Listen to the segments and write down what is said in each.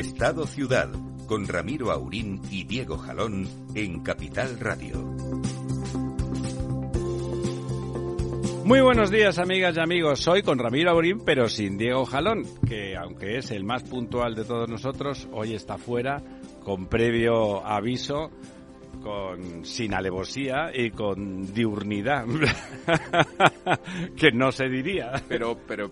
Estado Ciudad, con Ramiro Aurín y Diego Jalón en Capital Radio. Muy buenos días, amigas y amigos. Soy con Ramiro Aurín, pero sin Diego Jalón, que aunque es el más puntual de todos nosotros, hoy está fuera con previo aviso con sin alevosía y con diurnidad que no se diría. Pero pero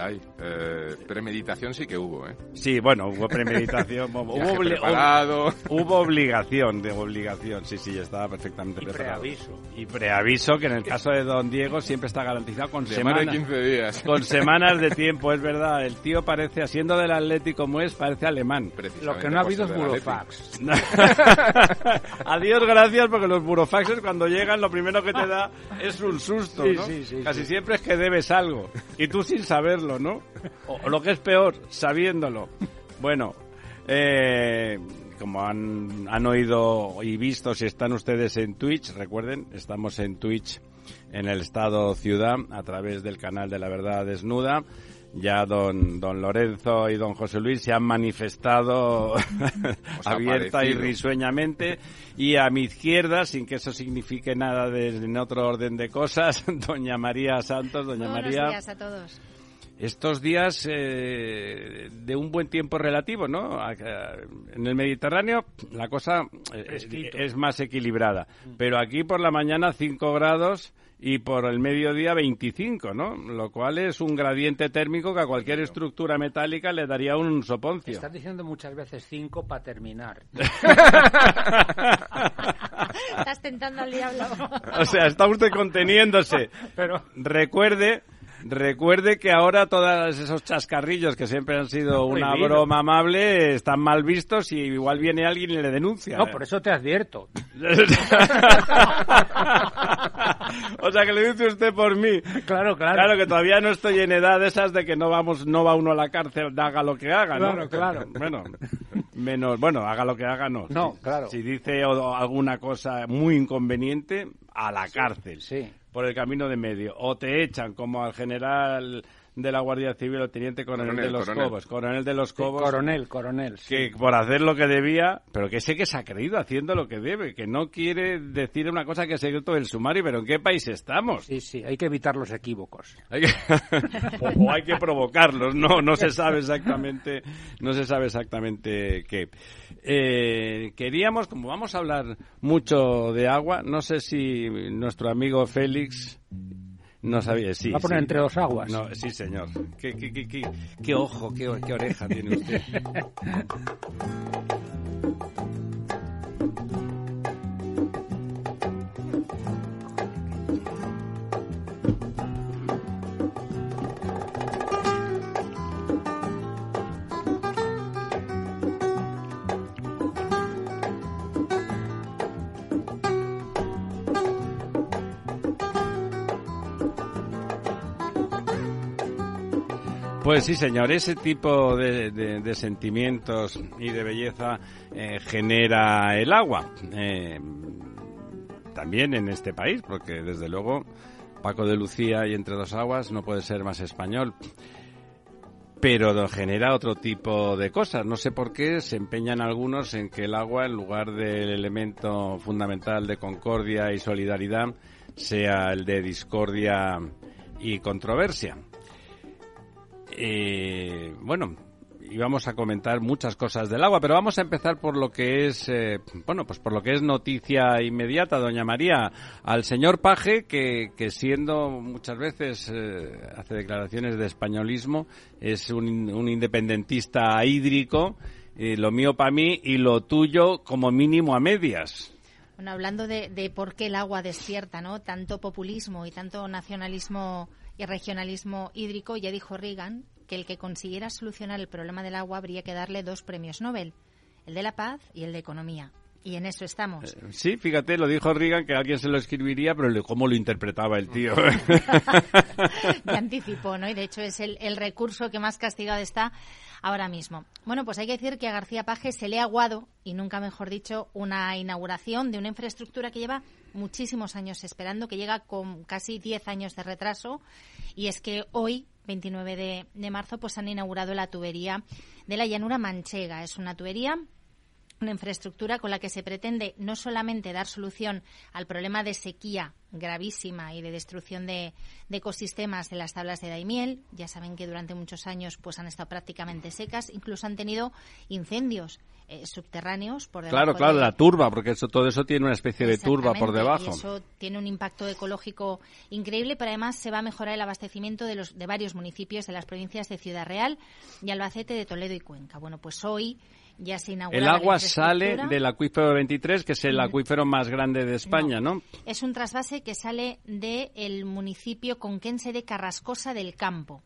ay, eh, premeditación sí que hubo eh sí bueno hubo premeditación hubo, preparado. hubo obligación de obligación sí sí estaba perfectamente y preparado. preaviso. Y preaviso que en el caso de don Diego siempre está garantizado con semanas de 15 días. con semanas de tiempo es verdad. El tío parece haciendo del Atlético como es parece alemán. Lo que no ha habido es burofax adiós gracias porque los burofaxes cuando llegan lo primero que te da es un susto, ¿no? Casi siempre es que debes algo y tú sin saberlo, ¿no? O, lo que es peor, sabiéndolo. Bueno, eh, como han, han oído y visto, si están ustedes en Twitch, recuerden, estamos en Twitch en el estado ciudad a través del canal de la verdad desnuda ya don, don Lorenzo y don José Luis se han manifestado abierta y risueñamente y a mi izquierda, sin que eso signifique nada de, en otro orden de cosas, doña María Santos, doña María. Buenos días a todos. Estos días eh, de un buen tiempo relativo, ¿no? En el Mediterráneo la cosa eh, es más equilibrada, pero aquí por la mañana 5 grados y por el mediodía 25, ¿no? Lo cual es un gradiente térmico que a cualquier estructura metálica le daría un soponcio. Estás diciendo muchas veces 5 para terminar. Estás tentando al diablo. o sea, está usted conteniéndose. Pero recuerde Recuerde que ahora todos esos chascarrillos que siempre han sido una broma amable están mal vistos y igual viene alguien y le denuncia. No, por eso te advierto. o sea, que le dice usted por mí. Claro, claro. Claro que todavía no estoy en edad de esas de que no vamos, no va uno a la cárcel, haga lo que haga, ¿no? Claro, claro. Bueno, menos, bueno, haga lo que haga, no. No, claro. Si dice alguna cosa muy inconveniente, a la cárcel. Sí por el camino de medio. O te echan como al general de la Guardia Civil o teniente coronel, de los Cobos, coronel de los Cobos, coronel, coronel, que por hacer lo que debía, pero que sé que se ha creído haciendo lo que debe, que no quiere decir una cosa que es secreto del sumario, pero ¿en qué país estamos? Sí, sí, hay que evitar los equívocos. o, hay que provocarlos, no, no se sabe exactamente, no se sabe exactamente qué. Eh, queríamos, como vamos a hablar mucho de agua, no sé si nuestro amigo Félix no sabía, sí. Va a poner entre dos aguas. No, sí, señor. ¿Qué, qué, qué, qué ojo, qué, qué oreja tiene usted? Pues sí, señor, ese tipo de, sentimientos y de belleza eh, genera el agua. Eh, también en este país, porque desde luego Paco de Lucía y Entre dos Aguas no puede ser más español. Pero genera otro tipo de cosas. No sé por qué se empeñan algunos en que el agua, en lugar del elemento fundamental de concordia y solidaridad, sea el de discordia y controversia. Eh, bueno, y vamos a comentar muchas cosas del agua, pero vamos a empezar por lo que es, eh, bueno, pues por lo que es noticia inmediata, doña María, al señor Paje, que, que siendo muchas veces eh, hace declaraciones de españolismo, es un, un independentista hídrico, lo mío para mí y lo tuyo como mínimo a medias. Bueno, hablando de, de por qué el agua despierta, ¿no? Tanto populismo y tanto nacionalismo y regionalismo hídrico, ya dijo Reagan que el que consiguiera solucionar el problema del agua habría que darle dos premios Nobel, el de la paz y el de economía. Y en eso estamos. Eh, sí, fíjate, lo dijo Reagan que alguien se lo escribiría, pero ¿cómo lo interpretaba el tío? ya anticipó, ¿no? Y de hecho es el, el, recurso que más castigado está ahora mismo. Bueno, pues hay que decir que a García Paje se le ha aguado, y nunca mejor dicho, una inauguración de una infraestructura que lleva muchísimos años esperando, que llega con casi 10 años de retraso. Y es que hoy, 29 de, de marzo, pues han inaugurado la tubería de la llanura manchega. Es una tubería una infraestructura con la que se pretende no solamente dar solución al problema de sequía gravísima y de destrucción de, ecosistemas de las tablas de Daimiel. Ya saben que durante muchos años pues han estado prácticamente secas, incluso han tenido incendios eh, subterráneos por debajo. Claro, claro, la turba, porque eso, todo eso tiene una especie de turba por debajo. Y eso tiene un impacto ecológico increíble, pero además se va a mejorar el abastecimiento de, los, de varios municipios de las provincias de Ciudad Real y Albacete, de Toledo y Cuenca. Bueno, pues hoy ya se inaugura El agua sale del acuífero 23, que es el acuífero más grande de España, ¿no? Es un trasvase que sale del municipio conquense de Carrascosa del Campo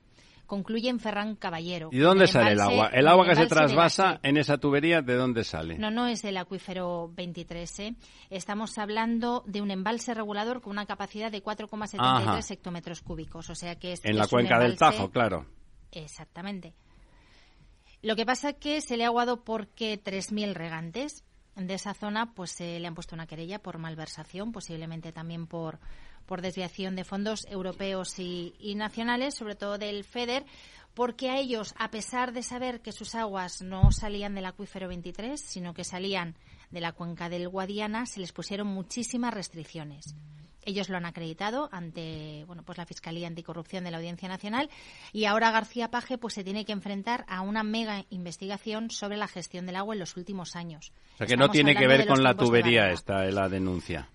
concluye en Ferran Caballero. ¿Y dónde sale el agua? ¿El agua que se trasvasa en esa tubería, de dónde sale? No, no es del acuífero 23. ¿eh? Estamos hablando de un embalse regulador con una capacidad de 4,73 hectómetros cúbicos. O sea que es, En la cuenca del Tajo, claro. Exactamente. Lo que pasa es que se le ha aguado porque 3.000 regantes de esa zona pues se le han puesto una querella por malversación, posiblemente también por, por desviación de fondos europeos y, y nacionales, sobre todo del FEDER, porque a ellos, a pesar de saber que sus aguas no salían del acuífero 23, sino que salían de la cuenca del Guadiana, se les pusieron muchísimas restricciones. Ellos lo han acreditado ante bueno, pues la Fiscalía Anticorrupción de la Audiencia Nacional y ahora García Paje pues se tiene que enfrentar a una mega investigación sobre la gestión del agua en los últimos años. O sea que no tiene que ver con la tubería esta la denuncia.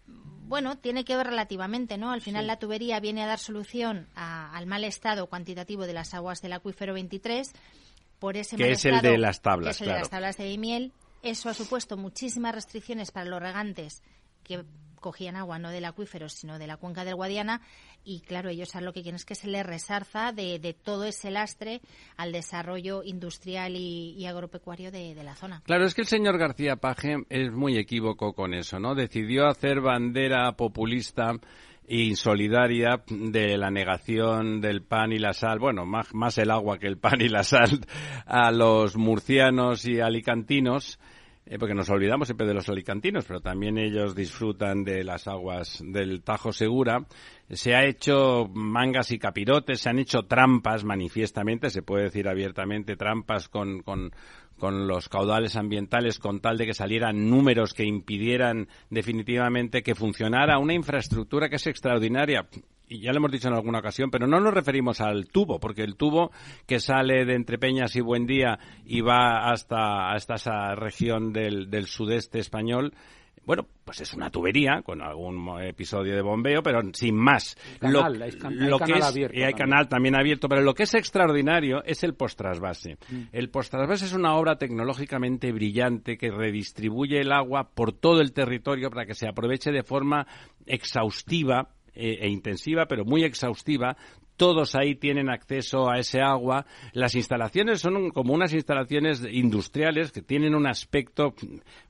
Bueno, tiene que ver relativamente, ¿no? Al final la tubería viene a dar solución al mal estado cuantitativo de las aguas del acuífero 23 por ese que es el de las tablas, que es el de las tablas de miel. Eso ha supuesto muchísimas restricciones para los regantes que cogían agua no del acuífero, sino de la cuenca del Guadiana. Y claro, ellos lo que quieren es que se les resarza de, todo ese lastre al desarrollo industrial y, agropecuario de, la zona. Claro, es que el señor García Paje es muy equívoco con eso, ¿no? Decidió hacer bandera populista insolidaria de la negación del pan y la sal, bueno, más, más el agua que el pan y la sal a los murcianos y alicantinos eh, porque nos olvidamos siempre de los alicantinos, pero también ellos disfrutan de las aguas del Tajo Segura. Se ha hecho mangas y capirotes, se han hecho trampas manifiestamente, se puede decir abiertamente, trampas con, con, con los caudales ambientales con tal de que salieran números que impidieran definitivamente que funcionara una infraestructura que es extraordinaria y ya lo hemos dicho en alguna ocasión, pero no nos referimos al tubo, porque el tubo que sale de entre Peñas y Buendía y va hasta, hasta esa región del, del sudeste español, bueno, pues es una tubería con algún episodio de bombeo, pero sin más. Canal, hay, canal abierto y hay canal también abierto, pero lo que es extraordinario es el postrasvase. Mm. El postrasvase es una obra tecnológicamente brillante que redistribuye el agua por todo el territorio para que se aproveche de forma exhaustiva e, e intensiva, pero muy exhaustiva, todos ahí tienen acceso a ese agua. Las instalaciones son como unas instalaciones industriales que tienen un aspecto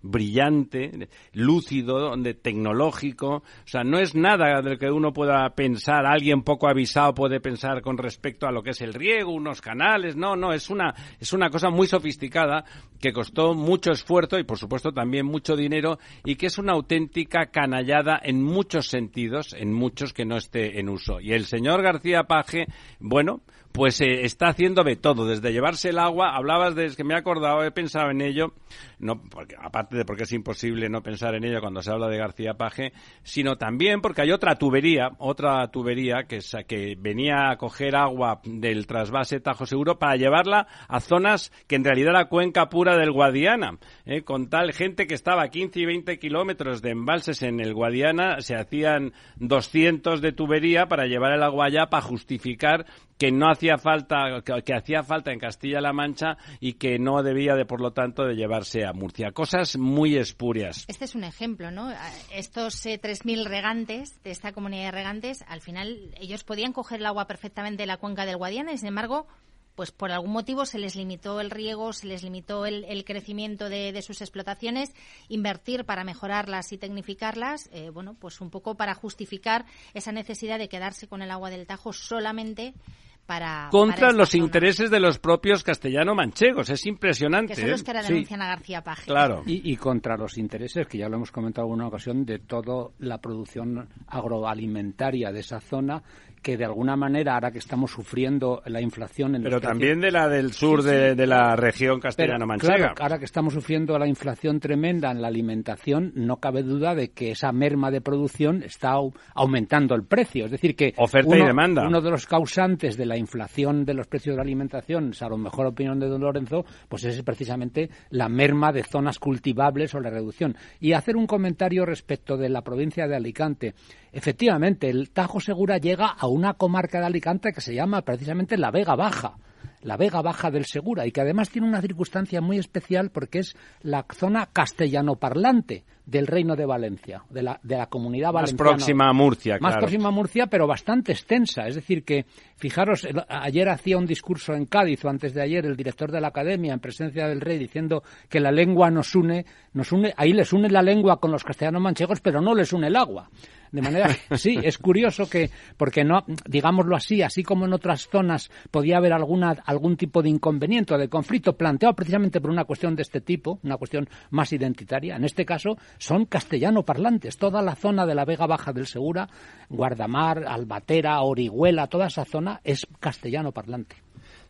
brillante, lúcido, donde tecnológico. O sea, no es nada de lo que uno pueda pensar, alguien poco avisado puede pensar con respecto a lo que es el riego, unos canales. No, no, es una, es una cosa muy sofisticada que costó mucho esfuerzo y, por supuesto, también mucho dinero y que es una auténtica canallada en muchos sentidos, en muchos que no esté en uso. Y el señor García bueno, pues eh, está haciendo de todo, desde llevarse el agua, hablabas de, es que me he acordado, he pensado en ello, no, porque, aparte de porque es imposible no pensar en ello cuando se habla de García Paje, sino también porque hay otra tubería, otra tubería que, que venía a coger agua del trasvase Tajo Seguro para llevarla a zonas que en realidad era cuenca pura del Guadiana, eh, con tal gente que estaba a 15 y 20 kilómetros de embalses en el Guadiana, se hacían 200 de tubería para llevar el agua allá para justificar que no hacía falta, que, hacía falta en Castilla-La Mancha y que no debía de, por lo tanto, de llevarse a Murcia. Cosas muy espurias. Este es un ejemplo, ¿no? Estos eh, 3.000 regantes de esta comunidad de regantes, al final ellos podían coger el agua perfectamente de la cuenca del Guadiana y, sin embargo, pues por algún motivo se les limitó el riego, se les limitó el, crecimiento de, sus explotaciones, invertir para mejorarlas y tecnificarlas, eh, bueno, pues un poco para justificar esa necesidad de quedarse con el agua del Tajo solamente para, contra los intereses de los propios castellano-manchegos. Es impresionante. Que son los que ahora denuncian a García Paje. Claro. Y, y, contra los intereses, que ya lo hemos comentado en una ocasión, de toda la producción agroalimentaria de esa zona que de alguna manera, ahora que estamos sufriendo la inflación... En Pero también de la del sur De, la región castellano-manchega. Claro, ahora que estamos sufriendo la inflación tremenda en la alimentación, no cabe duda de que esa merma de producción está aumentando el precio. Es decir, que Oferta uno, y demanda. uno de los causantes de la inflación de los precios de la alimentación, a lo mejor opinión de don Lorenzo, pues es precisamente la merma de zonas cultivables o la reducción. Y hacer un comentario respecto de la provincia de Alicante. Efectivamente, el Tajo Segura llega a una comarca de Alicante que se llama precisamente la Vega Baja la Vega Baja del Segura y que además tiene una circunstancia muy especial porque es la zona castellano parlante del Reino de Valencia, de la, de la comunidad valenciana. Más próxima a Murcia, Más próxima a Murcia, pero bastante extensa. Es decir, que, fijaros, ayer hacía un discurso en Cádiz, o antes de ayer, el director de la Academia, en presencia del rey, diciendo que la lengua nos une, nos une, ahí les une la lengua con los castellanos manchegos, pero no les une el agua. De manera sí, es curioso que, porque no, digámoslo así, así como en otras zonas podía haber alguna, algún tipo de inconveniente o de conflicto planteado precisamente por una cuestión de este tipo, una cuestión más identitaria, en este caso son castellano parlantes. Toda la zona de la Vega Baja del Segura, Guardamar, Albatera, Orihuela, toda esa zona es castellano parlante.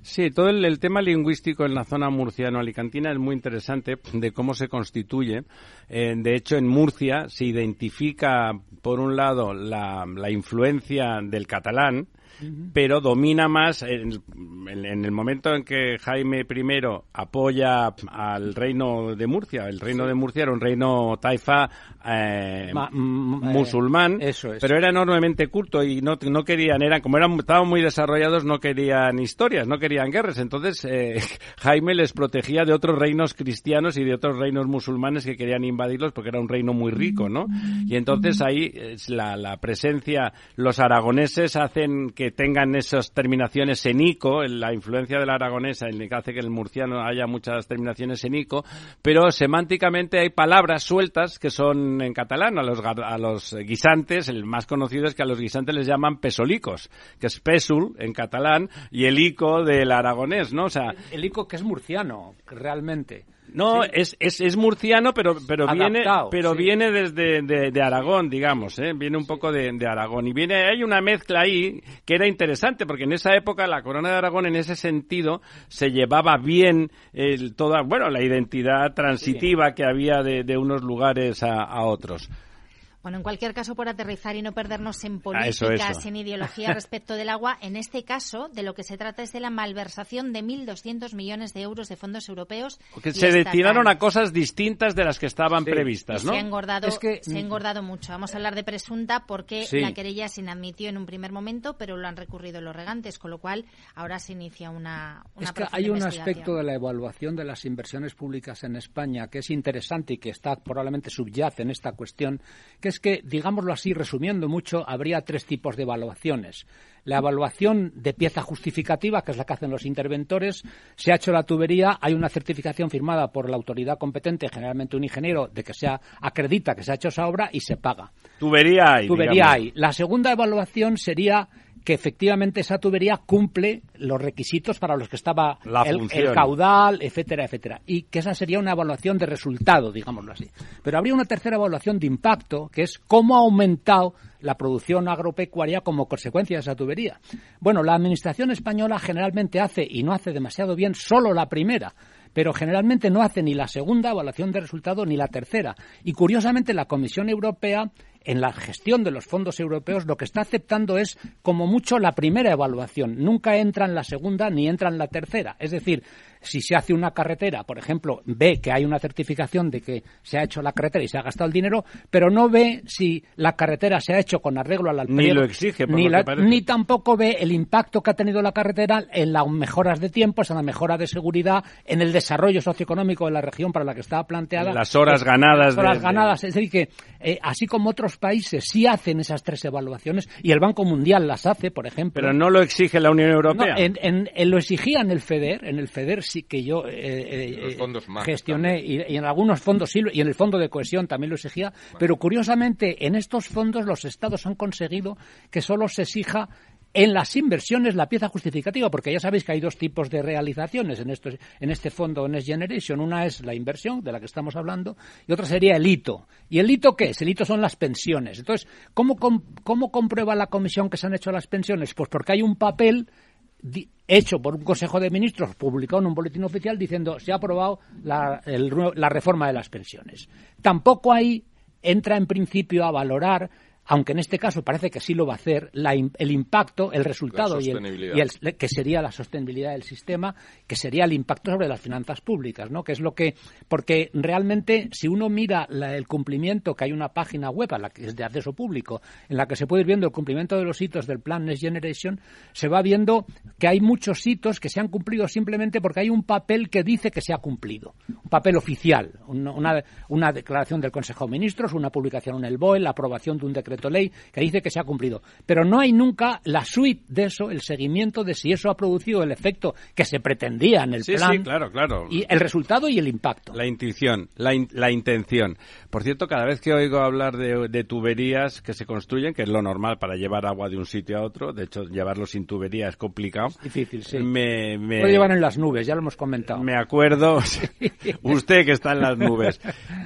Sí, todo el, tema lingüístico en la zona murciano-alicantina es muy interesante de cómo se constituye. Eh, de hecho, en Murcia se identifica, por un lado, la, la influencia del catalán, pero domina más en, el momento en que Jaime I apoya al reino de Murcia. El reino de Murcia era un reino taifa eh, musulmán, eh, pero era enormemente culto y no, no querían, eran como eran estaban muy desarrollados, no querían historias, no querían guerras. Entonces eh, Jaime les protegía de otros reinos cristianos y de otros reinos musulmanes que querían invadirlos porque era un reino muy rico, ¿no? Y entonces ahí la, la presencia, los aragoneses hacen que tengan esas terminaciones en ico, la influencia de la aragonesa en que hace que el murciano haya muchas terminaciones en ico, pero semánticamente hay palabras sueltas que son en catalán a los, a los guisantes, el más conocido es que a los guisantes les llaman pesolicos, que es pesul en catalán y el ico del aragonés, ¿no? O sea, el ico que es murciano, realmente. No, es, es, es, murciano, pero, pero viene, pero viene desde de, Aragón, digamos, ¿eh? viene un poco de, Aragón. Y viene, hay una mezcla ahí que era interesante, porque en esa época la corona de Aragón, en ese sentido, se llevaba bien el, toda, bueno, la identidad transitiva que había de, de unos lugares a, a otros. Bueno, en cualquier caso, por aterrizar y no perdernos en ah, políticas, en ideología respecto del agua, en este caso, de lo que se trata es de la malversación de 1.200 millones de euros de fondos europeos. Que se destinaron a cosas distintas de las que estaban previstas, ¿no? Se ha engordado, se ha engordado mucho. Vamos a hablar de presunta porque la querella se inadmitió en un primer momento, pero lo han recurrido los regantes, con lo cual ahora se inicia una, una Es que hay un aspecto de la evaluación de las inversiones públicas en España que es interesante y que está probablemente subyace en esta cuestión, que es es que, digámoslo así, resumiendo mucho, habría tres tipos de evaluaciones. La evaluación de pieza justificativa, que es la que hacen los interventores, se ha hecho la tubería, hay una certificación firmada por la autoridad competente, generalmente un ingeniero, de que se acredita que se ha hecho esa obra y se paga. Tubería hay. Tubería hay. La segunda evaluación sería que efectivamente esa tubería cumple los requisitos para los que estaba el, el, caudal, etcétera, etcétera. Y que esa sería una evaluación de resultado, digámoslo así. Pero habría una tercera evaluación de impacto, que es cómo ha aumentado la producción agropecuaria como consecuencia de esa tubería. Bueno, la Administración española generalmente hace, y no hace demasiado bien, solo la primera pero generalmente no hace ni la segunda evaluación de resultado ni la tercera. Y curiosamente la Comisión Europea en la gestión de los fondos europeos lo que está aceptando es como mucho la primera evaluación. Nunca entra en la segunda ni entra en la tercera. Es decir, si se hace una carretera, por ejemplo, ve que hay una certificación de que se ha hecho la carretera y se ha gastado el dinero, pero no ve si la carretera se ha hecho con arreglo al Ni lo exige, ni, ni tampoco ve el impacto que ha tenido la carretera en las mejoras de tiempos, en la mejora de seguridad, en el desarrollo socioeconómico de la región para la que estaba planteada. Las horas ganadas. Las horas ganadas. Es decir, que eh, así como otros países sí hacen esas tres evaluaciones, y el Banco Mundial las hace, por ejemplo. Pero no lo exige la Unión Europea. en, lo exigía en el FEDER, en el FEDER que yo eh, eh, eh, gestioné y, en algunos fondos sí, y en el fondo de cohesión también lo exigía, pero curiosamente en estos fondos los estados han conseguido que solo se exija en las inversiones la pieza justificativa, porque ya sabéis que hay dos tipos de realizaciones en, esto, en este fondo Next Generation. Una es la inversión, de la que estamos hablando, y otra sería el hito. ¿Y el hito qué es? El hito son las pensiones. Entonces, ¿cómo, cómo comprueba la comisión que se han hecho las pensiones? Pues porque hay un papel hecho por un Consejo de Ministros, publicado en un boletín oficial diciendo se ha aprobado la, la reforma de las pensiones. Tampoco ahí entra en principio a valorar aunque en este caso parece que sí lo va a hacer, el impacto, el resultado y, el, que sería la sostenibilidad del sistema, que sería el impacto sobre las finanzas públicas, ¿no? Que es lo que porque realmente si uno mira el cumplimiento, que hay una página web a la que es de acceso público, en la que se puede ir viendo el cumplimiento de los hitos del plan Next Generation, se va viendo que hay muchos hitos que se han cumplido simplemente porque hay un papel que dice que se ha cumplido, un papel oficial, una, una declaración del Consejo de Ministros, una publicación en el BOE, la aprobación de un decreto ley que dice que se ha cumplido. Pero no hay nunca la suite de eso, el seguimiento de si eso ha producido el efecto que se pretendía en el plan. Sí, claro, claro. Y el resultado y el impacto. La intuición, la, la intención. Por cierto, cada vez que oigo hablar de, tuberías que se construyen, que es lo normal para llevar agua de un sitio a otro, de hecho, llevarlo sin tubería es complicado. difícil, sí. Me, me... Lo llevan en las nubes, ya lo hemos comentado. Me acuerdo, usted que está en las nubes,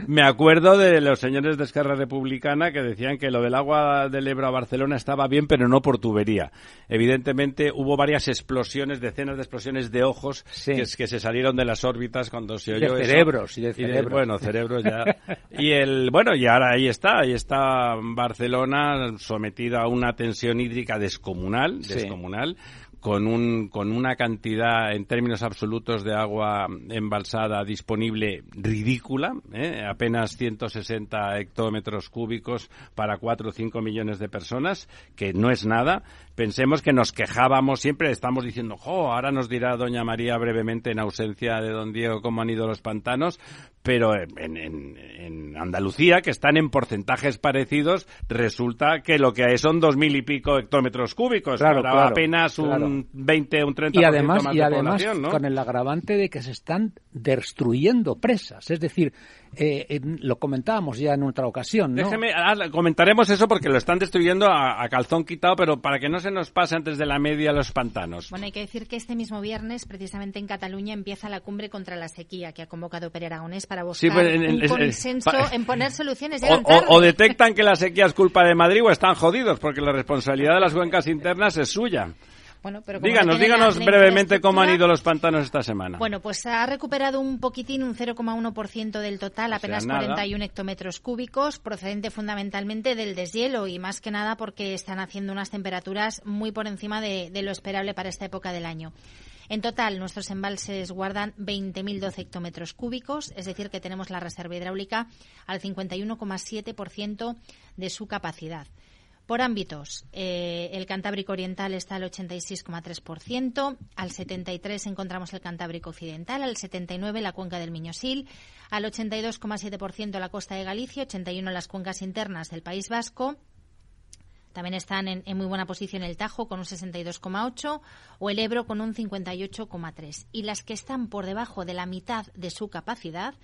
me acuerdo de los señores de Esquerra Republicana que decían que lo del agua del Ebro a Barcelona estaba bien, pero no por tubería. Evidentemente hubo varias explosiones, decenas de explosiones de ojos que, se salieron de las órbitas cuando se oyó de cerebros, Y de cerebros. bueno, cerebros ya. Y el, bueno, y ahora ahí está, ahí está Barcelona sometida a una tensión hídrica descomunal, descomunal con, un, con una cantidad en términos absolutos de agua embalsada disponible ridícula, ¿eh? apenas 160 hectómetros cúbicos para 4 o 5 millones de personas, que no es nada. Pensemos que nos quejábamos siempre, estamos diciendo, jo, ahora nos dirá doña María brevemente en ausencia de don Diego cómo han ido los pantanos, pero en, en, Andalucía, que están en porcentajes parecidos, resulta que lo que hay son dos mil y pico hectómetros cúbicos, claro, apenas un 20, un 30% y además, más y además, ¿no? con el agravante de que se están destruyendo presas, es decir, eh, lo comentábamos ya en otra ocasión. ¿no? Déjeme, ah, comentaremos eso porque lo están destruyendo a, calzón quitado, pero para que no se nos pase antes de la media los pantanos. Bueno, hay que decir que este mismo viernes, precisamente en Cataluña, empieza la cumbre contra la sequía que ha convocado Pere Aragonés para buscar pues, un consenso en poner soluciones. O, o, detectan que la sequía es culpa de Madrid o están jodidos porque la responsabilidad de las cuencas internas es suya. Bueno, pero díganos, díganos brevemente cómo han ido los pantanos esta semana. Bueno, pues ha recuperado un poquitín, un 0,1% del total, apenas 41 hectómetros cúbicos, procedente fundamentalmente del deshielo y más que nada porque están haciendo unas temperaturas muy por encima de, de lo esperable para esta época del año. En total, nuestros embalses guardan 20.012 hectómetros cúbicos, es decir, que tenemos la reserva hidráulica al 51,7% de su capacidad. Por ámbitos, eh, el Cantábrico Oriental está al 86,3%, al 73% encontramos el Cantábrico Occidental, al 79% la cuenca del Miñosil, al 82,7% la costa de Galicia, 81% las cuencas internas del País Vasco, también están en, en, muy buena posición el Tajo con un 62,8 o el Ebro con un 58,3. Y las que están por debajo de la mitad de su capacidad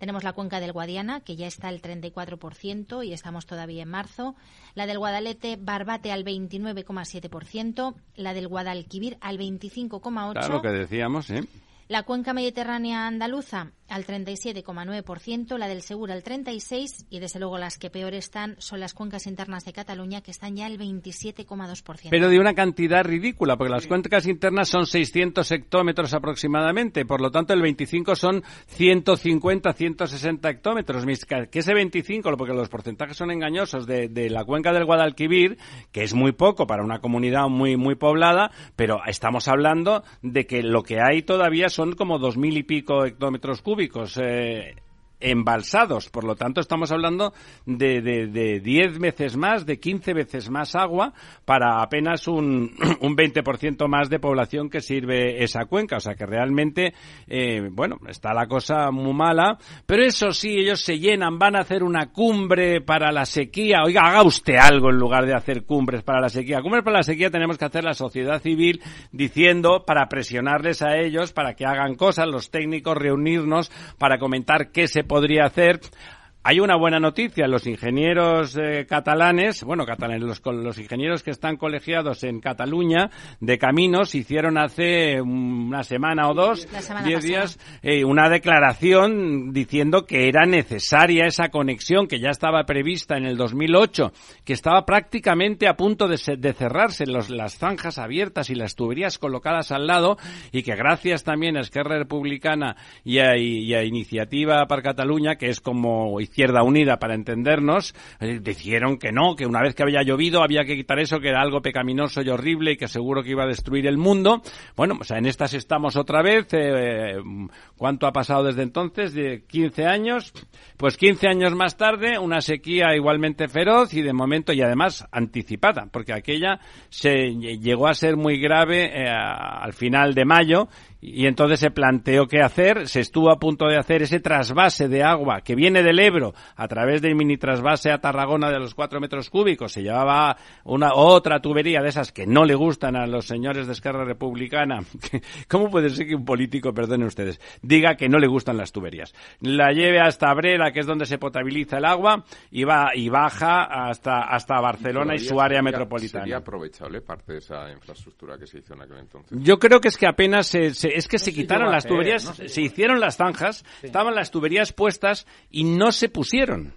Tenemos la cuenca del Guadiana, que ya está al 34% y estamos todavía en marzo. La del Guadalete, Barbate al 29,7%. La del Guadalquivir al 25,8%. Claro, lo que decíamos, ¿eh? La cuenca mediterránea andaluza al 37,9%, la del Segura al 36% y desde luego las que peor están son las cuencas internas de Cataluña que están ya al 27,2%. Pero de una cantidad ridícula, porque las cuencas internas son 600 hectómetros aproximadamente, por lo tanto el 25 son 150, 160 hectómetros. Que ese 25, porque los porcentajes son engañosos, de, de la cuenca del Guadalquivir, que es muy poco para una comunidad muy, muy poblada, pero estamos hablando de que lo que hay todavía son como dos mil y pico hectómetros cúbicos. Eh, embalsados. Por lo tanto, estamos hablando de, de, de 10 veces más, de 15 veces más agua para apenas un, un 20% más de población que sirve esa cuenca. O sea que realmente, eh, bueno, está la cosa muy mala. Pero eso sí, ellos se llenan, van a hacer una cumbre para la sequía. Oiga, haga usted algo en lugar de hacer cumbres para la sequía. Cumbres para la sequía tenemos que hacer la sociedad civil diciendo para presionarles a ellos para que hagan cosas, los técnicos reunirnos para comentar qué se podría hacer hay una buena noticia. Los ingenieros eh, catalanes, bueno, catalanes, los, los, ingenieros que están colegiados en Cataluña de caminos hicieron hace una semana o dos, diez días, eh, una declaración diciendo que era necesaria esa conexión que ya estaba prevista en el 2008, que estaba prácticamente a punto de, de cerrarse los, las zanjas abiertas y las tuberías colocadas al lado y que gracias también a Esquerra Republicana y a, y a Iniciativa para Cataluña, que es como Izquierda Unida, para entendernos, eh, dijeron que no, que una vez que había llovido había que quitar eso, que era algo pecaminoso y horrible y que seguro que iba a destruir el mundo. Bueno, o sea, en estas estamos otra vez. Eh, ¿Cuánto ha pasado desde entonces? De 15 años. Pues 15 años más tarde, una sequía igualmente feroz y de momento y además anticipada, porque aquella se llegó a ser muy grave eh, al final de mayo y entonces se planteó qué hacer, se estuvo a punto de hacer ese trasvase de agua que viene del Ebro a través del mini trasvase a Tarragona de los cuatro metros cúbicos, se llevaba una otra tubería de esas que no le gustan a los señores de Esquerra Republicana. ¿Cómo puede ser que un político, perdonen ustedes, diga que no le gustan las tuberías? La lleve hasta Brera, que es donde se potabiliza el agua, y va y baja hasta hasta Barcelona y, su área metropolitana. ¿Sería aprovechable parte de esa infraestructura que se hizo en aquel entonces? Yo creo que es que apenas se es que se quitaron las tuberías, se hicieron las zanjas, estaban las tuberías puestas y no se pusieron.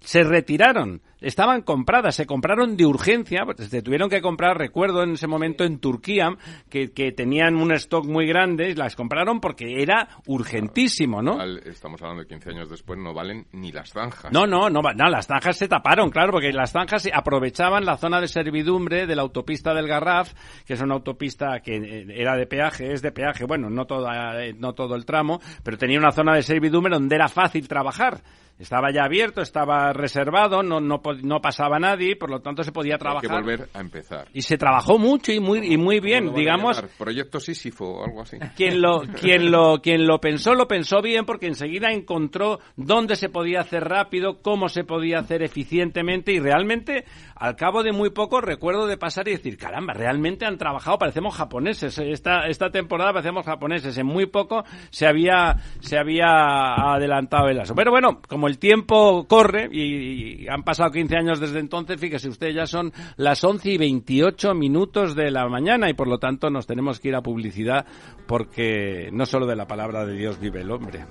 Se retiraron estaban compradas, se compraron de urgencia, pues, se tuvieron que comprar, recuerdo en ese momento en Turquía, que, que tenían un stock muy grande, y las compraron porque era urgentísimo, ¿no? Estamos hablando de 15 años después, no valen ni las zanjas. No, no, no, no las zanjas se taparon, claro, porque las zanjas aprovechaban la zona de servidumbre de la autopista del Garraf, que es una autopista que eh, era de peaje, es de peaje, bueno, no, toda, eh, no todo el tramo, pero tenía una zona de servidumbre donde era fácil trabajar estaba ya abierto, estaba reservado, no, no, no pasaba nadie, por lo tanto se podía trabajar. Hay que volver a empezar. Y se trabajó mucho y muy, y muy bien, digamos. Proyecto Sísifo o algo así. Quien lo, quien, lo, quien lo pensó, lo pensó bien porque enseguida encontró dónde se podía hacer rápido, cómo se podía hacer eficientemente y realmente al cabo de muy poco recuerdo de pasar y decir, caramba, realmente han trabajado, parecemos japoneses, esta, esta temporada parecemos japoneses, en muy poco se había, se había adelantado el aso. Pero bueno, como el tiempo corre y, han pasado 15 años desde entonces, fíjese usted, ya son las 11 y 28 minutos de la mañana y por lo tanto nos tenemos que ir a publicidad porque no solo de la palabra de Dios vive el hombre.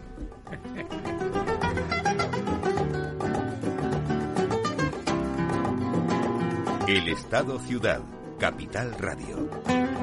El Estado Ciudad, Capital Radio.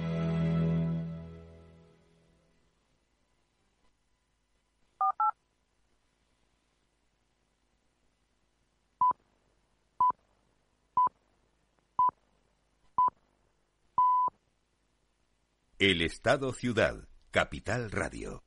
El Estado Ciudad, Capital Radio.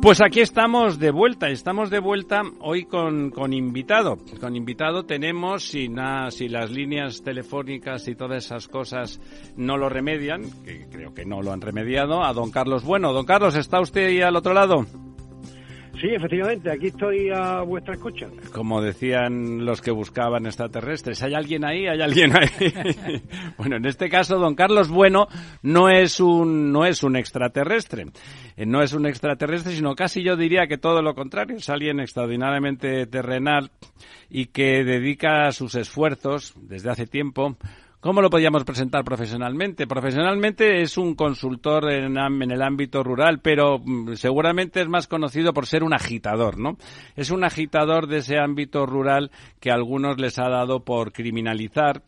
Pues aquí estamos de vuelta, estamos de vuelta hoy con, con invitado. Con invitado tenemos, si, nada, si las líneas telefónicas y todas esas cosas no lo remedian, que creo que no lo han remediado, a don Carlos Bueno. Don Carlos, ¿está usted ahí al otro lado? Sí, efectivamente, aquí estoy a vuestra escucha. Como decían los que buscaban extraterrestres, ¿hay alguien ahí? ¿Hay alguien ahí? bueno, en este caso, don Carlos Bueno no es un, no es un extraterrestre. Eh, no es un extraterrestre, sino casi yo diría que todo lo contrario. Es alguien extraordinariamente terrenal y que dedica sus esfuerzos desde hace tiempo ¿Cómo lo podríamos presentar profesionalmente? Profesionalmente es un consultor en, el ámbito rural, pero mm, seguramente es más conocido por ser un agitador, ¿no? Es un agitador de ese ámbito rural que a algunos les ha dado por criminalizar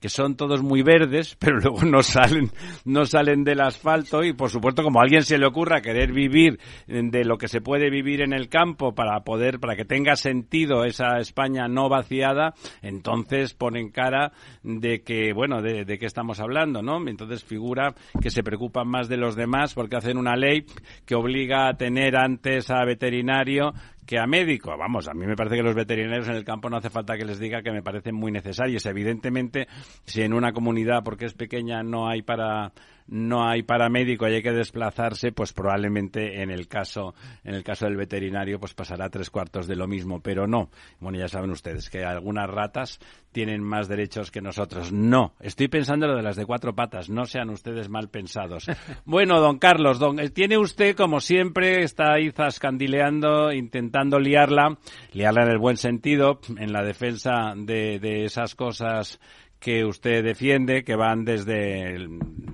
que son todos muy verdes, pero luego no salen, no salen del asfalto y por supuesto como a alguien se le ocurra querer vivir de lo que se puede vivir en el campo para poder, para que tenga sentido esa España no vaciada, entonces ponen cara de que, bueno, de, de qué estamos hablando, ¿no? Entonces figura que se preocupan más de los demás porque hacen una ley que obliga a tener antes a veterinario que a médico. Vamos, a mí me parece que los veterinarios en el campo no hace falta que les diga que me parecen muy necesarios. Evidentemente, si en una comunidad, porque es pequeña, no hay para no hay paramédico y hay que desplazarse, pues probablemente en el caso, en el caso del veterinario, pues pasará tres cuartos de lo mismo, pero no. Bueno, ya saben ustedes que algunas ratas tienen más derechos que nosotros. No, estoy pensando en lo de las de cuatro patas, no sean ustedes mal pensados. Bueno, don Carlos, don, eh, tiene usted, como siempre, está ahí zascandileando, intentando liarla, liarla en el buen sentido, en la defensa de, de esas cosas que usted defiende, que van desde,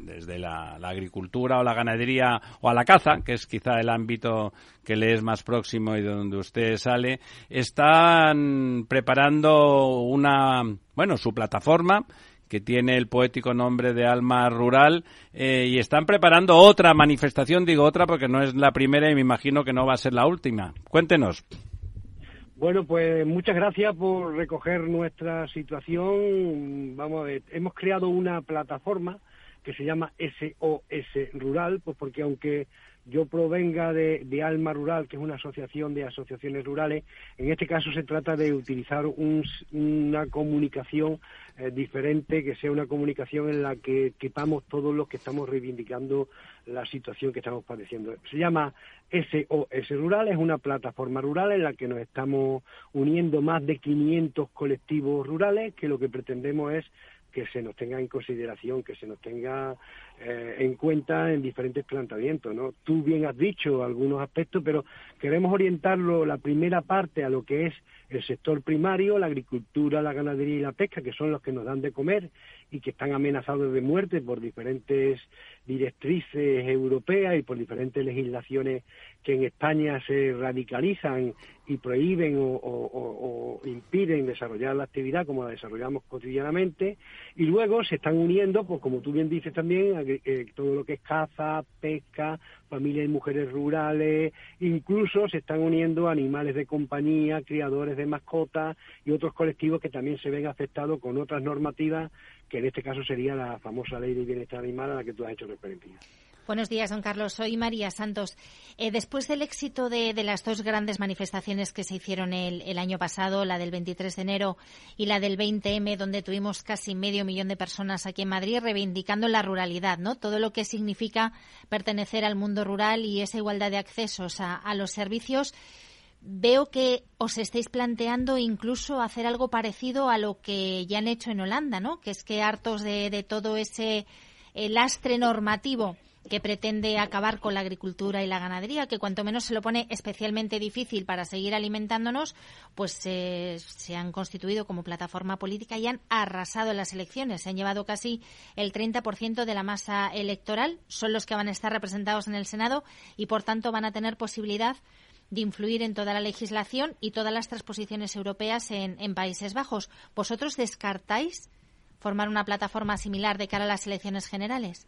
desde la, agricultura o la ganadería o a la caza, que es quizá el ámbito que le es más próximo y de donde usted sale, están preparando una, bueno, su plataforma que tiene el poético nombre de Alma Rural, eh, y están preparando otra manifestación, digo otra porque no es la primera y me imagino que no va a ser la última. Cuéntenos. Bueno, pues muchas gracias por recoger nuestra situación. Vamos a ver, hemos creado una plataforma que se llama SOS Rural, pues porque aunque yo provenga de, Alma Rural, que es una asociación de asociaciones rurales, en este caso se trata de utilizar una comunicación eh, diferente, que sea una comunicación en la que quepamos todos los que estamos reivindicando la situación que estamos padeciendo. Se llama SOS Rural, es una plataforma rural en la que nos estamos uniendo más de 500 colectivos rurales, que lo que pretendemos es que se nos tenga en consideración, que se nos tenga eh, en cuenta en diferentes planteamientos. ¿no? Tú bien has dicho algunos aspectos, pero queremos orientarlo la primera parte a lo que es el sector primario, la agricultura, la ganadería y la pesca, que son los que nos dan de comer y que están amenazados de muerte por diferentes directrices europeas y por diferentes legislaciones que en España se radicalizan y prohíben o, impiden desarrollar la actividad como la desarrollamos cotidianamente y luego se están uniendo, pues como tú bien dices también, eh, todo lo que es caza, pesca, familias y mujeres rurales, incluso se están uniendo animales de compañía, criadores de mascotas y otros colectivos que también se ven afectados con otras normativas que en este caso sería la famosa ley de bienestar animal a la que tú has hecho referencia. Buenos días, don Carlos. Soy María Santos. Eh, después del éxito de, las dos grandes manifestaciones que se hicieron el, año pasado, la del 23 de enero y la del 20M, donde tuvimos casi medio millón de personas aquí en Madrid reivindicando la ruralidad, ¿no? Todo lo que significa pertenecer al mundo rural y esa igualdad de accesos a, los servicios. Veo que os estáis planteando incluso hacer algo parecido a lo que ya han hecho en Holanda, ¿no? Que es que hartos de, todo ese lastre normativo que pretende acabar con la agricultura y la ganadería, que cuanto menos se lo pone especialmente difícil para seguir alimentándonos, pues se han constituido como plataforma política y han arrasado en las elecciones. Se han llevado casi el 30% de la masa electoral, son los que van a estar representados en el Senado y, por tanto, van a tener posibilidad de influir en toda la legislación y todas las transposiciones europeas en, en Países Bajos. ¿Vosotros descartáis formar una plataforma similar de cara a las elecciones generales?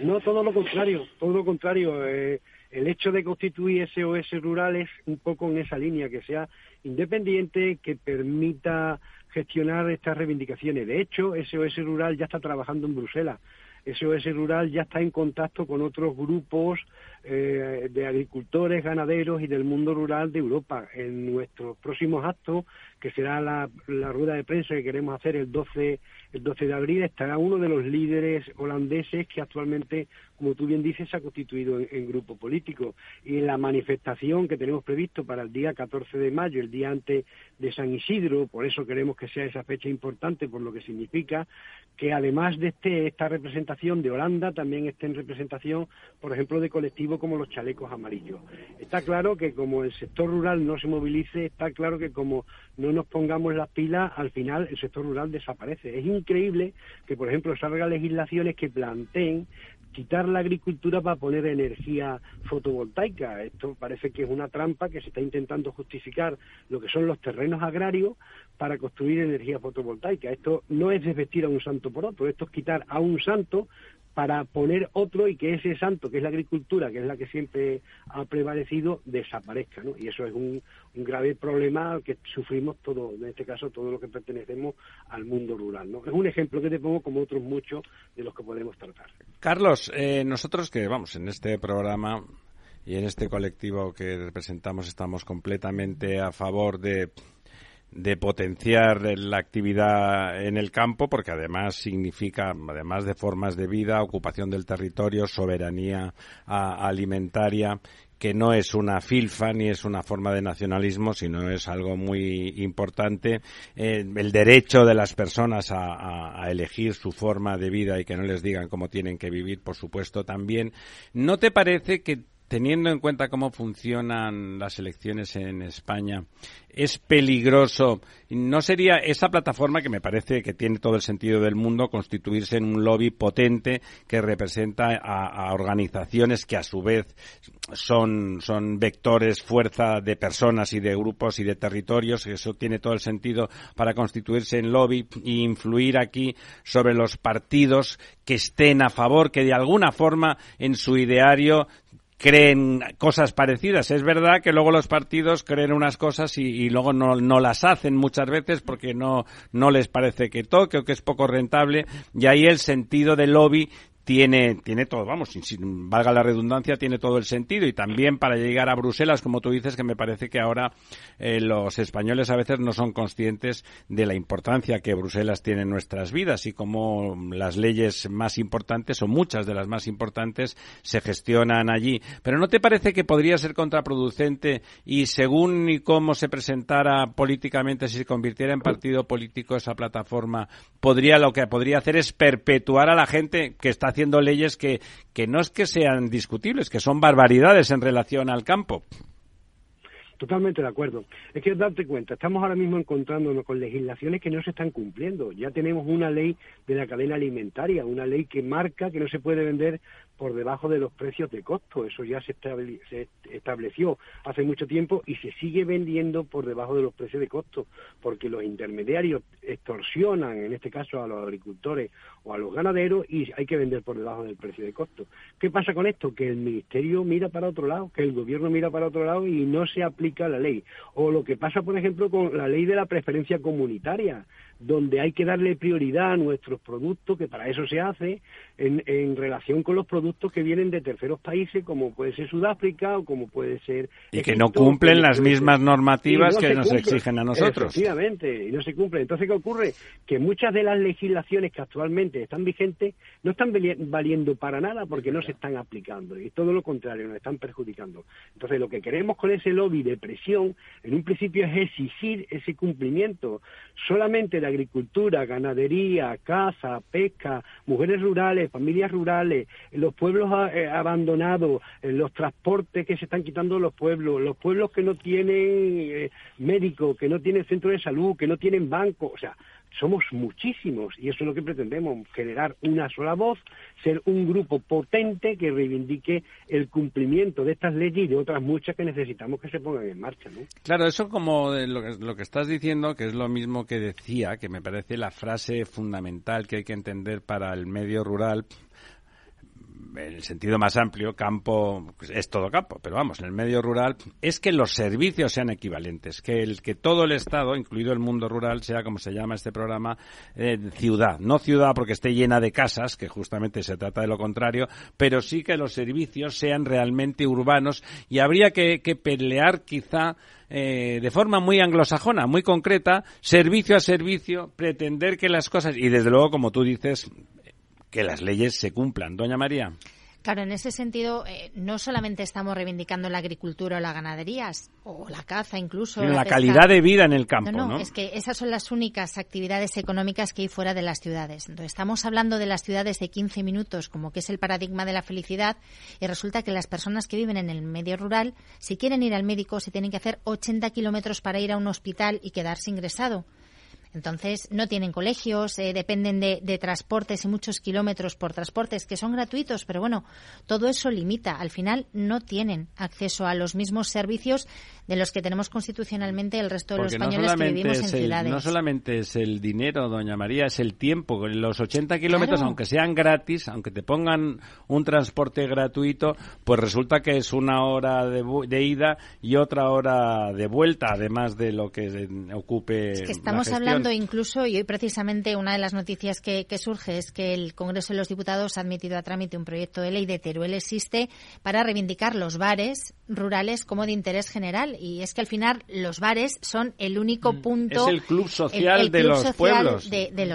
No, todo lo contrario, todo lo contrario. Eh, el hecho de constituir SOS Rural es un poco en esa línea, que sea independiente, que permita gestionar estas reivindicaciones. De hecho, SOS Rural ya está trabajando en Bruselas. SOS Rural ya está en contacto con otros grupos eh, de agricultores, ganaderos y del mundo rural de Europa. En nuestros próximos actos, que será la, rueda de prensa que queremos hacer el 12 el 12 de abril estará uno de los líderes holandeses que actualmente, como tú bien dices, se ha constituido en, grupo político. Y en la manifestación que tenemos previsto para el día 14 de mayo, el día antes de San Isidro, por eso queremos que sea esa fecha importante, por lo que significa que además de este, esta representación de Holanda, también esté en representación, por ejemplo, de colectivos como los chalecos amarillos. Está claro que como el sector rural no se movilice, está claro que como no nos pongamos las pilas, al final el sector rural desaparece. Es increíble que, por ejemplo, salgan legislaciones que planteen quitar la agricultura para poner energía fotovoltaica. Esto parece que es una trampa que se está intentando justificar lo que son los terrenos agrarios para construir energía fotovoltaica. Esto no es desvestir a un santo por otro, esto es quitar a un santo para poner otro y que ese santo, que es la agricultura, que es la que siempre ha prevalecido, desaparezca, ¿no? Y eso es un, grave problema que sufrimos todo, en este caso, todos los que pertenecemos al mundo rural. Es un ejemplo que te pongo como otros muchos de los que podemos tratar. Carlos, eh, nosotros que, vamos, en este programa y en este colectivo que representamos estamos completamente a favor de de potenciar la actividad en el campo, porque además significa, además de formas de vida, ocupación del territorio, soberanía alimentaria, que no es una filfa ni es una forma de nacionalismo, sino es algo muy importante. Eh, el derecho de las personas a, a, elegir su forma de vida y que no les digan cómo tienen que vivir, por supuesto, también. ¿No te parece que teniendo en cuenta cómo funcionan las elecciones en España, es peligroso. ¿No sería esa plataforma que me parece que tiene todo el sentido del mundo constituirse en un lobby potente que representa a, organizaciones que a su vez son, son vectores, fuerza de personas y de grupos y de territorios? Eso tiene todo el sentido para constituirse en lobby e influir aquí sobre los partidos que estén a favor, que de alguna forma en su ideario creen cosas parecidas. Es verdad que luego los partidos creen unas cosas y, luego no, las hacen muchas veces porque no, no les parece que toque o que es poco rentable y ahí el sentido del lobby tiene, tiene todo, vamos, sin, valga la redundancia, tiene todo el sentido. Y también para llegar a Bruselas, como tú dices, que me parece que ahora eh, los españoles a veces no son conscientes de la importancia que Bruselas tiene en nuestras vidas y cómo las leyes más importantes, o muchas de las más importantes, se gestionan allí. Pero ¿no te parece que podría ser contraproducente y según y cómo se presentara políticamente, si se convirtiera en partido político esa plataforma, podría lo que podría hacer es perpetuar a la gente que está haciendo leyes que, que no es que sean discutibles, que son barbaridades en relación al campo. Totalmente de acuerdo. Es que darte cuenta, estamos ahora mismo encontrándonos con legislaciones que no se están cumpliendo. Ya tenemos una ley de la cadena alimentaria, una ley que marca que no se puede vender por debajo de los precios de costo. Eso ya se, estableció hace mucho tiempo y se sigue vendiendo por debajo de los precios de costo, porque los intermediarios extorsionan, en este caso a los agricultores o a los ganaderos, y hay que vender por debajo del precio de costo. ¿Qué pasa con esto? Que el Ministerio mira para otro lado, que el Gobierno mira para otro lado y no se aplica la ley. O lo que pasa, por ejemplo, con la ley de la preferencia comunitaria. donde hay que darle prioridad a nuestros productos, que para eso se hace, en, en relación con los productos que vienen de terceros países, como puede ser Sudáfrica o como puede ser... Y que no cumplen las mismas normativas que nos exigen a nosotros. Efectivamente, y no se cumplen. Entonces, ¿qué ocurre? Que muchas de las legislaciones que actualmente están vigentes no están valiendo para nada porque no se están aplicando y todo lo contrario, nos están perjudicando. Entonces, lo que queremos con ese lobby de presión, en un principio es exigir ese cumplimiento solamente de agricultura, ganadería, caza, pesca, mujeres rurales, familias rurales, los pueblos eh, abandonados, los transportes que se están quitando los pueblos, los pueblos que no tienen eh, médico, que no tienen centro de salud, que no tienen banco, o sea, somos muchísimos y eso es lo que pretendemos, generar una sola voz, ser un grupo potente que reivindique el cumplimiento de estas leyes y de otras muchas que necesitamos que se pongan en marcha. ¿no? Claro, eso como lo que, lo que estás diciendo, que es lo mismo que decía, que me parece la frase fundamental que hay que entender para el medio rural, en el sentido más amplio, campo es todo campo, pero vamos, en el medio rural, es que los servicios sean equivalentes, que el que todo el Estado, incluido el mundo rural, sea como se llama este programa, eh, ciudad. No ciudad porque esté llena de casas, que justamente se trata de lo contrario, pero sí que los servicios sean realmente urbanos y habría que, pelear quizá eh, de forma muy anglosajona, muy concreta, servicio a servicio, pretender que las cosas, y desde luego, como tú dices, que las leyes se cumplan. Doña María. Claro, en ese sentido, eh, no solamente estamos reivindicando la agricultura o la ganadería, o la caza incluso. Sino la, calidad de vida en el campo, no, no, Es que esas son las únicas actividades económicas que hay fuera de las ciudades. Entonces, estamos hablando de las ciudades de 15 minutos, como que es el paradigma de la felicidad, y resulta que las personas que viven en el medio rural, si quieren ir al médico, se tienen que hacer 80 kilómetros para ir a un hospital y quedarse ingresado. Entonces, no tienen colegios, eh, dependen de, transportes y muchos kilómetros por transportes que son gratuitos, pero bueno, todo eso limita. Al final, no tienen acceso a los mismos servicios de los que tenemos constitucionalmente el resto de los españoles que vivimos en ciudades. No solamente es el dinero, doña María, es el tiempo. Los 80 kilómetros, aunque sean gratis, aunque te pongan un transporte gratuito, pues resulta que es una hora de, ida y otra hora de vuelta, además de lo que ocupe. Es que estamos hablando incluso, y hoy precisamente una de las noticias que, surge es que el Congreso de los Diputados ha admitido a trámite un proyecto de ley de Teruel Existe para reivindicar los bares rurales como de interés general. Y es que al final los bares son el único mm. punto. Es el club social de los pueblos.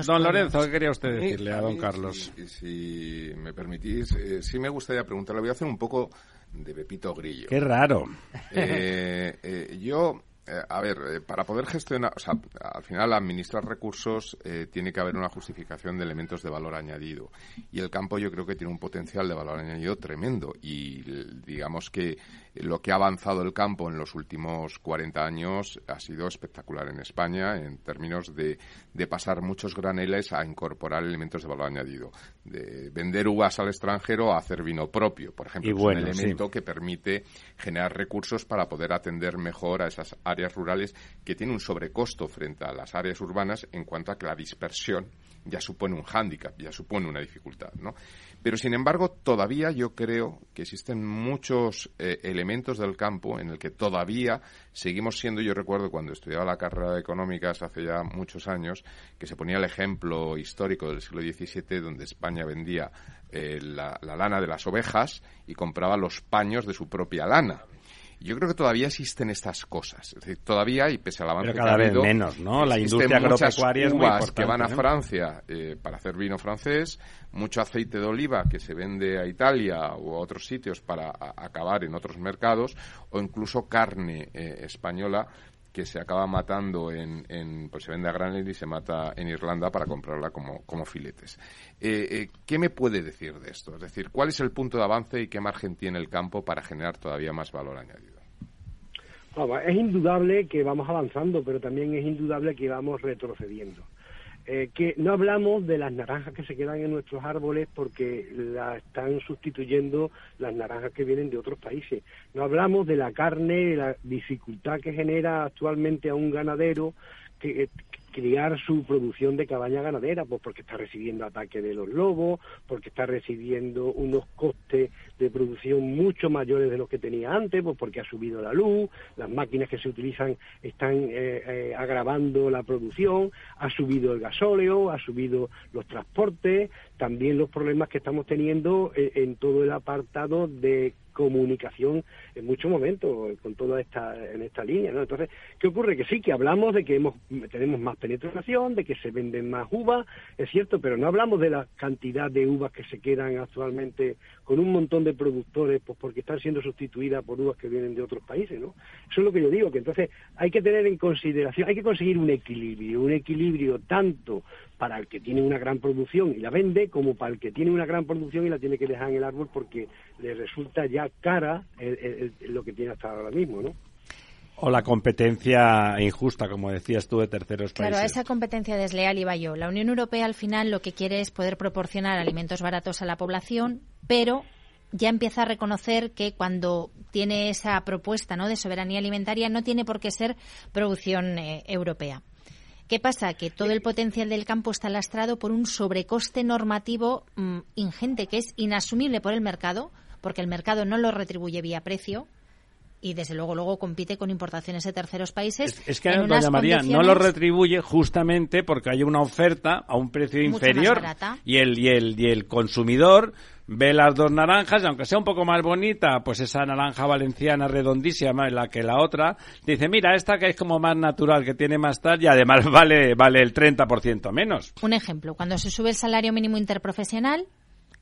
don Lorenzo, ¿qué quería usted decirle a don Carlos? Si, me permitís, eh, sí me gustaría preguntarle, voy a hacer un poco de Pepito Grillo. Qué raro. Eh, eh, yo eh, a ver, eh, para poder gestionar, o sea, al final administrar recursos eh, tiene que haber una justificación de elementos de valor añadido. Y el campo yo creo que tiene un potencial de valor añadido tremendo. Y digamos que lo que ha avanzado el campo en los últimos 40 años ha sido espectacular en España en términos de, de pasar muchos graneles a incorporar elementos de valor añadido. De vender uvas al extranjero a hacer vino propio, por ejemplo. es un elemento que permite generar recursos para poder atender mejor a esas áreas rurales que tienen un sobrecosto frente a las áreas urbanas en cuanto a que la dispersión ya supone un hándicap, ya supone una dificultad, ¿no? Pero, sin embargo, todavía yo creo que existen muchos eh, elementos del campo en el que todavía seguimos siendo, yo recuerdo cuando estudiaba la carrera de económicas hace ya muchos años, que se ponía el ejemplo histórico del siglo XVII donde España vendía eh, la lana de las ovejas y compraba los paños de su propia lana. Yo creo que todavía existen estas cosas. Es decir, todavía, y pese al avance Pero cada vez menos, ¿no? La industria agropecuaria es muy que van a Francia eh, para hacer vino francés, mucho aceite de oliva que se vende a Italia o a otros sitios para acabar en otros mercados, o incluso carne eh, española que se acaba matando en, en, pues se vende a granel y se mata en Irlanda para comprarla como, como filetes. Eh, ¿Qué me puede decir de esto? Es decir, ¿cuál es el punto de avance y qué margen tiene el campo para generar todavía más valor añadido? es indudable que vamos avanzando, pero también es indudable que vamos retrocediendo. Eh, que no hablamos de las naranjas que se quedan en nuestros árboles porque las están sustituyendo las naranjas que vienen de otros países. No hablamos de la carne, la dificultad que genera actualmente a un ganadero que, criar su producción de cabaña ganadera, pues porque está recibiendo ataques de los lobos, porque está recibiendo unos costes de producción mucho mayores de los que tenía antes, pues porque ha subido la luz, las máquinas que se utilizan están eh, eh, agravando la producción, ha subido el gasóleo, ha subido los transportes, también los problemas que estamos teniendo eh, en todo el apartado de comunicación en muchos momentos con toda esta en esta línea ¿no? entonces qué ocurre que sí que hablamos de que hemos tenemos más penetración de que se venden más uvas es cierto pero no hablamos de la cantidad de uvas que se quedan actualmente con un montón de productores pues porque están siendo sustituidas por uvas que vienen de otros países no eso es lo que yo digo que entonces hay que tener en consideración hay que conseguir un equilibrio un equilibrio tanto para el que tiene una gran producción y la vende, como para el que tiene una gran producción y la tiene que dejar en el árbol porque le resulta ya cara lo que tiene hasta ahora mismo, ¿no? O la competencia injusta, como decías tú, de terceros países. Claro, esa competencia desleal iba yo. La Unión Europea al final lo que quiere es poder proporcionar alimentos baratos a la población, pero ya empieza a reconocer que cuando tiene esa propuesta ¿no? de soberanía alimentaria no tiene por qué ser producción eh, europea. ¿Qué pasa? Que todo el potencial del campo está lastrado por un sobrecoste normativo mm, ingente que es inasumible por el mercado, porque el mercado no lo retribuye vía precio, y desde luego luego compite con importaciones de terceros países. Es, que doña María no lo retribuye justamente porque hay una oferta a un precio inferior y el y el y el consumidor ve las dos naranjas y aunque sea un poco más bonita, pues esa naranja valenciana redondísima la que la otra, dice, mira, esta que es como más natural, que tiene más tal y además vale, vale el 30% menos. Un ejemplo, cuando se sube el salario mínimo interprofesional,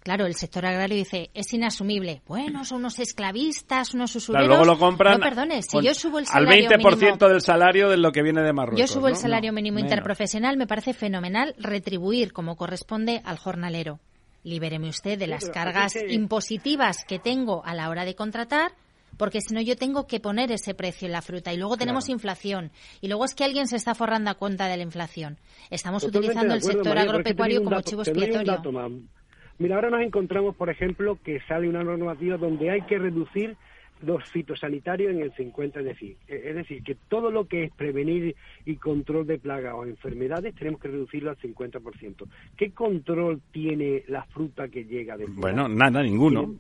Claro, el sector agrario dice, es inasumible. Bueno, son unos esclavistas, unos usureros. luego lo compran no, perdone, si yo subo el salario al 20% del salario de lo que viene de Marruecos. Yo subo el salario mínimo interprofesional, me parece fenomenal retribuir como corresponde al jornalero libéreme usted de las cargas impositivas que tengo a la hora de contratar porque si no yo tengo que poner ese precio en la fruta y luego tenemos inflación y luego es que alguien se está forrando a cuenta de la inflación. Estamos utilizando el sector agropecuario como chivo expiatorio. Mira, ahora nos encontramos, por ejemplo, que sale una normativa donde hay que reducir los fitosanitarios en el 50, es decir, e, es decir, que todo lo que es prevenir y control de plagas o enfermedades tenemos que reducirlo al 50%. ¿Qué control tiene la fruta que llega de Bueno, nada, ninguno.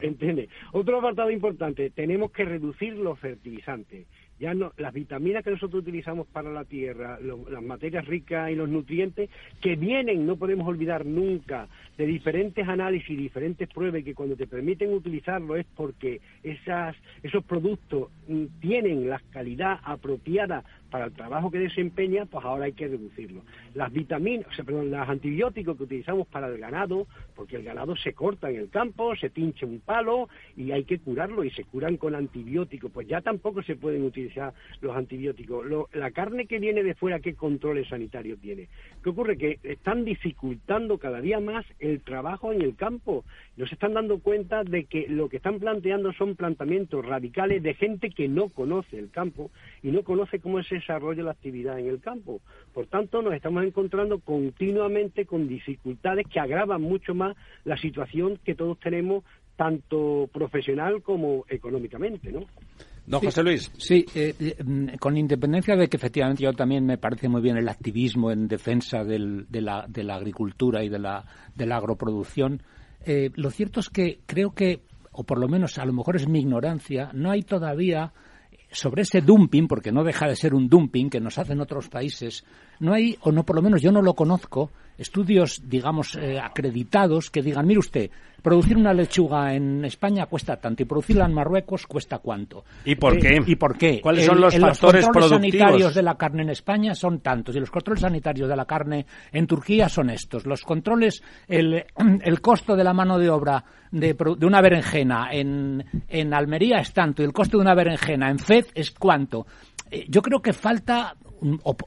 ¿Entiende? Otro apartado importante, tenemos que reducir los fertilizantes ya no, las vitaminas que nosotros utilizamos para la tierra, las materias ricas y los nutrientes que vienen, no podemos olvidar nunca, de diferentes análisis y diferentes pruebas que cuando te permiten utilizarlo es porque esas, esos productos mm, tienen la calidad apropiada para el trabajo que desempeña, pues ahora hay que reducirlo. Las vitaminas, o sea, perdón, los antibióticos que utilizamos para el ganado, porque el ganado se corta en el campo, se pinche un palo y hay que curarlo y se curan con antibióticos, pues ya tampoco se pueden utilizar los antibióticos. la carne que viene de fuera, ¿qué controles sanitarios tiene? ¿Qué ocurre? Que están dificultando cada día más el trabajo en el campo. No se están dando cuenta de que lo que están planteando son planteamientos radicales de gente que no conoce el campo y no conoce cómo es desarrolla la actividad en el campo. Por tanto, nos estamos encontrando continuamente con dificultades que agravan mucho más la situación que todos tenemos, tanto profesional como económicamente, ¿no? Don José Luis. Sí, eh, eh, mm, con independencia de que efectivamente yo también me parece muy bien el activismo en defensa de, la, de, la, agricultura y de la, de la agroproducción, eh, lo cierto es que creo que, o por lo menos a lo mejor es mi ignorancia, no hay todavía sobre ese dumping, porque no deja de ser un dumping que nos hacen otros países, no hay, o no por lo menos yo no lo conozco, estudios, digamos, eh, acreditados que digan, mire usted, producir una lechuga en España cuesta tanto y producirla en Marruecos cuesta cuánto. ¿Y por eh, qué? ¿Y por qué? ¿Cuáles son los factores los controles sanitarios de la carne en España son tantos y los controles sanitarios de la carne en Turquía son estos. Los controles, el, el costo de la mano de obra de, de una berenjena en, en Almería es tanto y el costo de una berenjena en Fez es cuánto. Eh, yo creo que falta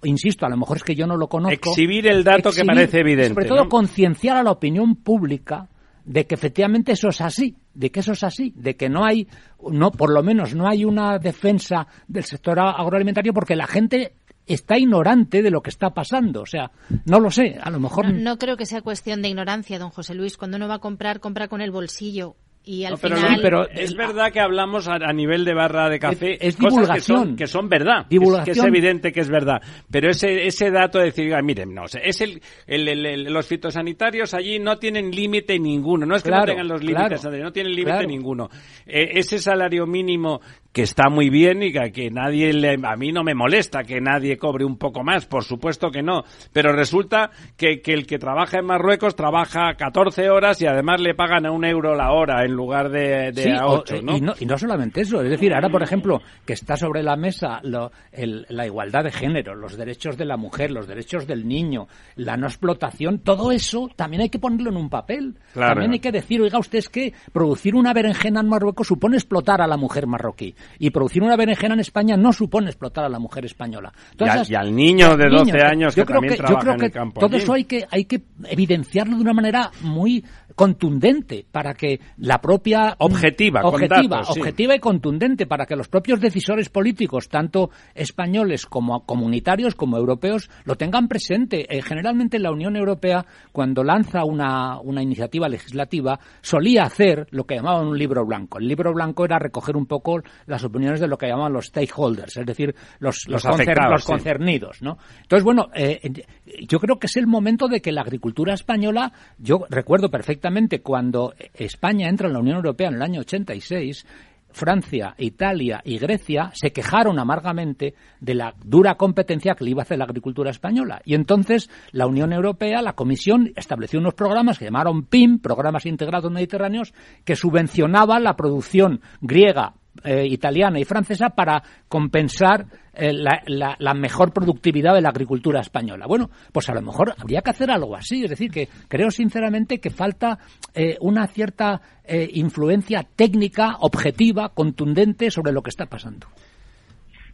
insisto, a lo mejor es que yo no lo conozco. Exhibir el dato que parece evidente. Sobre todo concienciar a la opinión pública de que efectivamente eso es así, de que eso es así, de que no hay, no, por lo menos no hay una defensa del sector agroalimentario porque la gente está ignorante de lo que está pasando. O sea, no lo sé, a lo mejor. No, no, creo que sea cuestión de ignorancia, don José Luis. Cuando uno va a comprar, compra con el bolsillo Y al pero, final... pero es verdad que hablamos a, nivel de barra de café es, divulgación. que son, verdad divulgación. Es, que es evidente que es verdad. Pero ese ese dato de decir ah, miren no es el, el, los fitosanitarios allí no tienen límite ninguno. No es que no tengan los límites no tienen límite ninguno. Eh, ese salario mínimo que está muy bien y que, nadie le, a mí no me molesta que nadie cobre un poco más, por supuesto que no, pero resulta que, que el que trabaja en Marruecos trabaja 14 horas y además le pagan a un euro la hora en lugar de, de a 8, ¿no? Y, ¿no? Y no solamente eso, es decir, ahora por ejemplo que está sobre la mesa lo, el, la igualdad de género, los derechos de la mujer, los derechos del niño, la no explotación, todo eso también hay que ponerlo en un papel. También hay que decir, oiga usted es que producir una berenjena en Marruecos supone explotar a la mujer marroquí y producir una berenjena en España no supone explotar a la mujer española. y, al, niño de 12 años que también trabaja en el campo. Todo eso hay que, hay que evidenciarlo de una manera muy contundente para que la propia objetiva objetiva objetiva y contundente para que los propios decisores políticos tanto españoles como comunitarios como europeos lo tengan presente. Eh, generalmente la Unión Europea cuando lanza una, una iniciativa legislativa solía hacer lo que llamaban un libro blanco. El libro blanco era recoger un poco las opiniones de lo que llamaban los stakeholders es decir los los, concernidos no entonces bueno eh, yo creo que es el momento de que la agricultura española yo recuerdo perfectamente cuando España entra en la Unión Europea en el año 86, Francia, Italia y Grecia se quejaron amargamente de la dura competencia que le iba a hacer la agricultura española. Y entonces la Unión Europea, la Comisión, estableció unos programas que llamaron PIM, Programas Integrados Mediterráneos, que subvencionaban la producción griega, eh, italiana y francesa para compensar eh, la, mejor productividad de la agricultura española. Bueno, pues a lo mejor habría que hacer algo así. Es decir, que creo sinceramente que falta eh, una cierta influencia técnica, objetiva, contundente sobre lo que está pasando.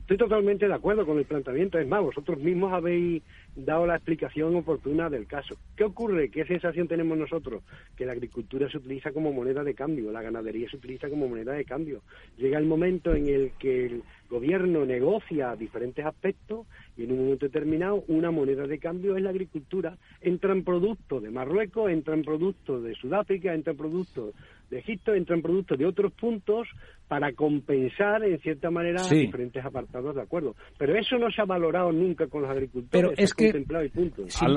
Estoy totalmente de acuerdo con el planteamiento. Es más, vosotros mismos habéis dado la explicación oportuna del caso. ¿Qué ocurre? ¿Qué sensación tenemos nosotros? Que la agricultura se utiliza como moneda de cambio, la ganadería se utiliza como moneda de cambio. Llega el momento en el que el gobierno negocia diferentes aspectos y en un momento determinado una moneda de cambio es la agricultura. Entran productos de Marruecos, entran productos de Sudáfrica, entran productos de Egipto, entran productos de otros puntos para compensar en cierta manera diferentes apartados de acuerdo. Pero eso no se ha valorado nunca con los agricultores. Pero es que,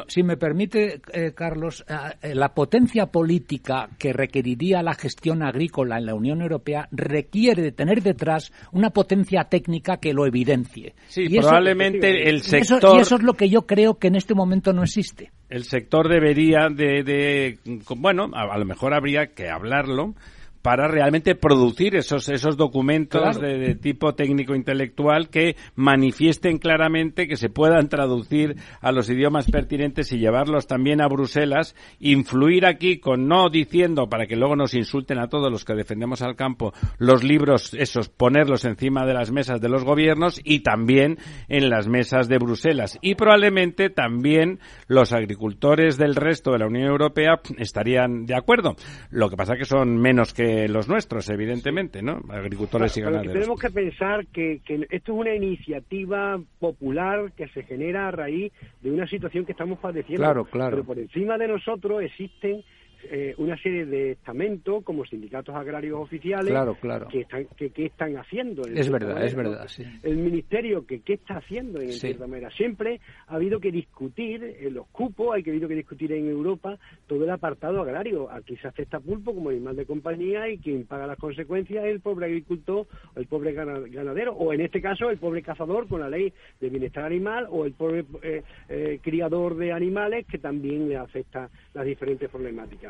Si, me permite, eh, Carlos, eh, eh, la potencia política que requeriría la gestión agrícola en la Unión Europea requiere de tener detrás una potencia técnica que lo evidencie. Sí, probablemente el sector... y eso es lo que yo creo que en este momento no existe el sector debería de, bueno, a, lo mejor habría que hablarlo, para realmente producir esos, esos documentos de, tipo técnico-intelectual que manifiesten claramente, que se puedan traducir a los idiomas pertinentes y llevarlos también a Bruselas, influir aquí con no diciendo, para que luego nos insulten a todos los que defendemos al campo, los libros, esos, ponerlos encima de las mesas de los gobiernos y también en las mesas de Bruselas. Y probablemente también los agricultores del resto de la Unión Europea estarían de acuerdo. Lo que pasa que son menos que los nuestros, evidentemente, ¿no? Agricultores y ganaderos. tenemos que pensar que, que esto es una iniciativa popular que se genera a raíz de una situación que estamos padeciendo. Claro, claro. Pero por encima de nosotros existen eh, una serie de estamentos como sindicatos agrarios oficiales que están que, están haciendo es verdad es verdad sí. el ministerio que qué está haciendo en cierta manera siempre ha habido que discutir en los cupos hay que habido que discutir en Europa todo el apartado agrario. Aquí se acepta pulpo como animal de compañía y quien paga las consecuencias es el pobre agricultor el pobre ganadero o en este caso el pobre cazador con la ley de bienestar animal o el pobre eh, eh, criador de animales que también le afecta las diferentes problemáticas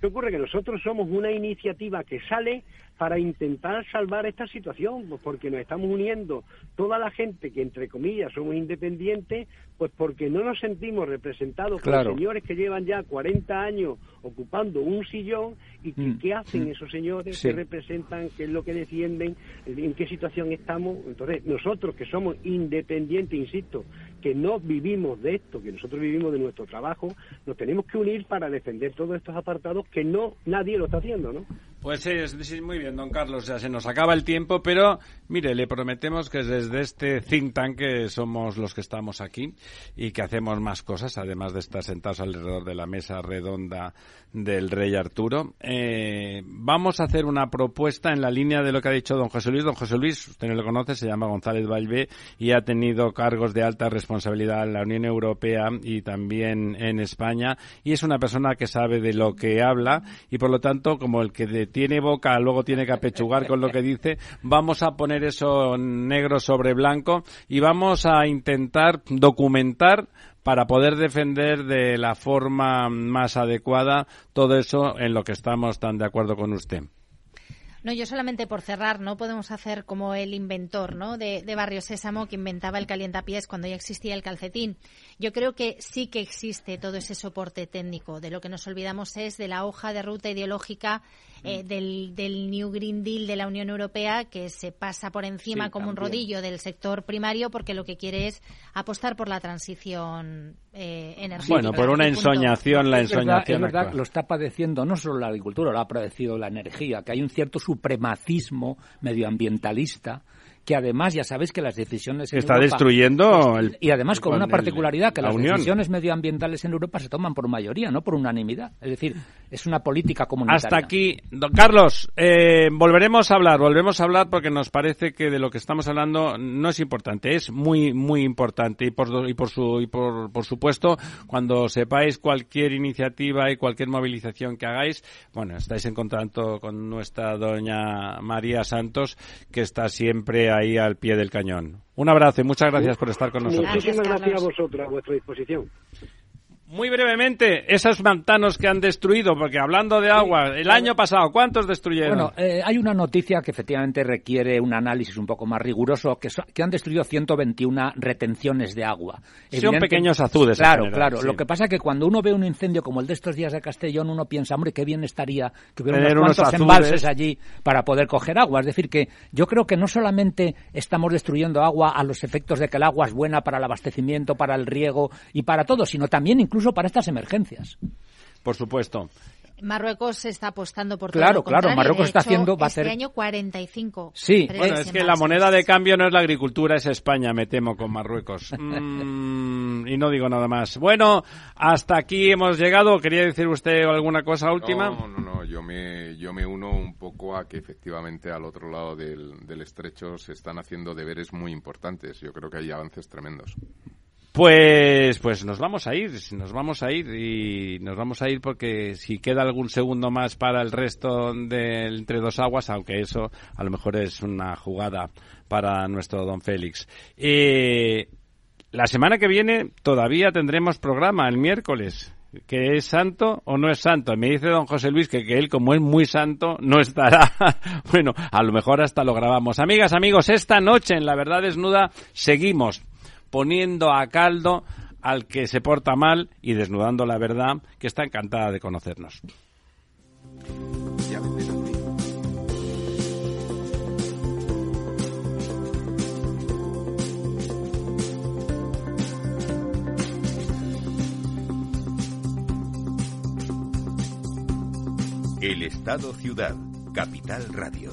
¿Qué ocurre? Que nosotros somos una iniciativa que sale para intentar salvar esta situación, pues porque nos estamos uniendo toda la gente que, entre comillas, somos independientes, pues porque no nos sentimos representados por señores que llevan ya 40 años ocupando un sillón y que, mm. qué hacen mm. esos señores, qué representan, qué es lo que defienden, en qué situación estamos. Entonces, nosotros que somos independientes, insisto, que no vivimos de esto, que nosotros vivimos de nuestro trabajo, nos tenemos que unir para defender todos estos apartados que no nadie lo está haciendo, ¿no? Pues sí, muy bien, don Carlos. Ya se nos acaba el tiempo, pero mire, le prometemos que desde este think tank que somos los que estamos aquí y que hacemos más cosas, además de estar sentados alrededor de la mesa redonda del Rey Arturo. Eh, vamos a hacer una propuesta en la línea de lo que ha dicho don José Luis. Don José Luis, usted no lo conoce, se llama González Valvé y ha tenido cargos de alta responsabilidad en la Unión Europea y también en España y es una persona que sabe de lo que habla y por lo tanto, como el que tiene boca, luego tiene que apechugar con lo que dice. Vamos a poner eso negro sobre blanco y vamos a intentar documentar para poder defender de la forma más adecuada todo eso en lo que estamos tan de acuerdo con usted. No, yo solamente por cerrar, no podemos hacer como el inventor ¿no? de, Barrio Sésamo que inventaba el calientapiés cuando ya existía el calcetín. Yo creo que sí que existe todo ese soporte técnico. De lo que nos olvidamos es de la hoja de ruta ideológica eh, mm. del, New Green Deal de la Unión Europea que se pasa por encima como un rodillo del sector primario porque lo que quiere es apostar por la transición eh, energética. Bueno, por una ensoñación, la ensoñación. Es verdad, lo está padeciendo no solo la agricultura, lo ha padecido la energía, que hay un cierto supremacismo medioambientalista que además ya sabéis que las decisiones en está destruyendo el, y además con, una particularidad que las decisiones medioambientales en Europa se toman por mayoría no por unanimidad. Es decir es una política comunitaria. Hasta aquí. Don Carlos eh, volveremos a hablar volvemos a hablar porque nos parece que de lo que estamos hablando no es importante es muy muy importante. Y por y por su y por, por supuesto cuando sepáis cualquier iniciativa y cualquier movilización que hagáis bueno estáis en contacto con nuestra doña María Santos que está siempre ahí al pie del cañón. Un abrazo y muchas gracias por estar con nosotros. Muchísimas gracias a vosotros, a vuestra disposición. Muy brevemente, esos pantanos que han destruido, porque hablando de agua, el año pasado, ¿cuántos destruyeron? Bueno, eh, hay una noticia que efectivamente requiere un análisis un poco más riguroso, que, que han destruido 121 retenciones de agua. Son pequeños azudes. Claro, claro. Lo que pasa es que cuando uno ve un incendio como el de estos días de Castellón, uno piensa, hombre, qué bien estaría que hubiera unos, cuantos embalses allí para poder coger agua. Es decir, que yo creo que no solamente estamos destruyendo agua a los efectos de que el agua es buena para el abastecimiento, para el riego y para todo, sino también incluso incluso para estas emergencias. Por supuesto. Marruecos está apostando por claro, todo Claro, Marruecos está haciendo, va este a hacer... año 45. Sí. Bueno, es que la moneda de cambio no es la agricultura, es España, me temo, con Marruecos. Mm, y no digo nada más. Bueno, hasta aquí hemos llegado. ¿Quería decir usted alguna cosa última? No, no, no. Yo me, yo me uno un poco a que efectivamente al otro lado del, del estrecho se están haciendo deberes muy importantes. Yo creo que hay avances tremendos. Pues, pues nos vamos a ir, nos vamos a ir y nos vamos a ir porque si queda algún segundo más para el resto de entre dos aguas, aunque eso a lo mejor es una jugada para nuestro don Félix. Eh, la semana que viene todavía tendremos programa el miércoles. ¿Que es santo o no es santo? Me dice don José Luis que, que él, como es muy santo, no estará. bueno, a lo mejor hasta lo grabamos. Amigas, amigos, esta noche en La Verdad Desnuda seguimos poniendo a caldo al que se porta mal y desnudando la verdad, que está encantada de conocernos. El Estado Ciudad, Capital Radio.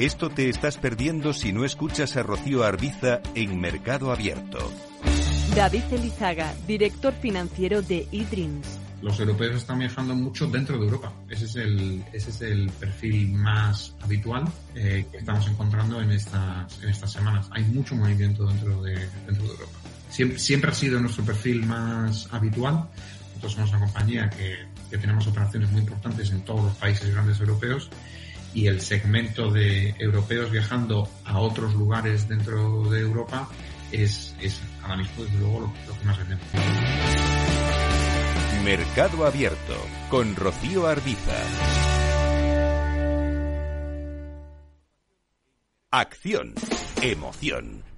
Esto te estás perdiendo si no escuchas a Rocío Arbiza en Mercado Abierto. David Elizaga, director financiero de eDreams. Los europeos están viajando mucho dentro de Europa. Ese es el, ese es el perfil más habitual eh, que estamos encontrando en estas, en estas semanas. Hay mucho movimiento dentro de, dentro de Europa. Siempre, siempre ha sido nuestro perfil más habitual. Nosotros somos una compañía que, que tenemos operaciones muy importantes en todos los países grandes europeos y el segmento de europeos viajando a otros lugares dentro de Europa es, es ahora mismo desde luego lo, que más vendemos. Mercado Abierto con Rocío Arbiza. Acción, emoción,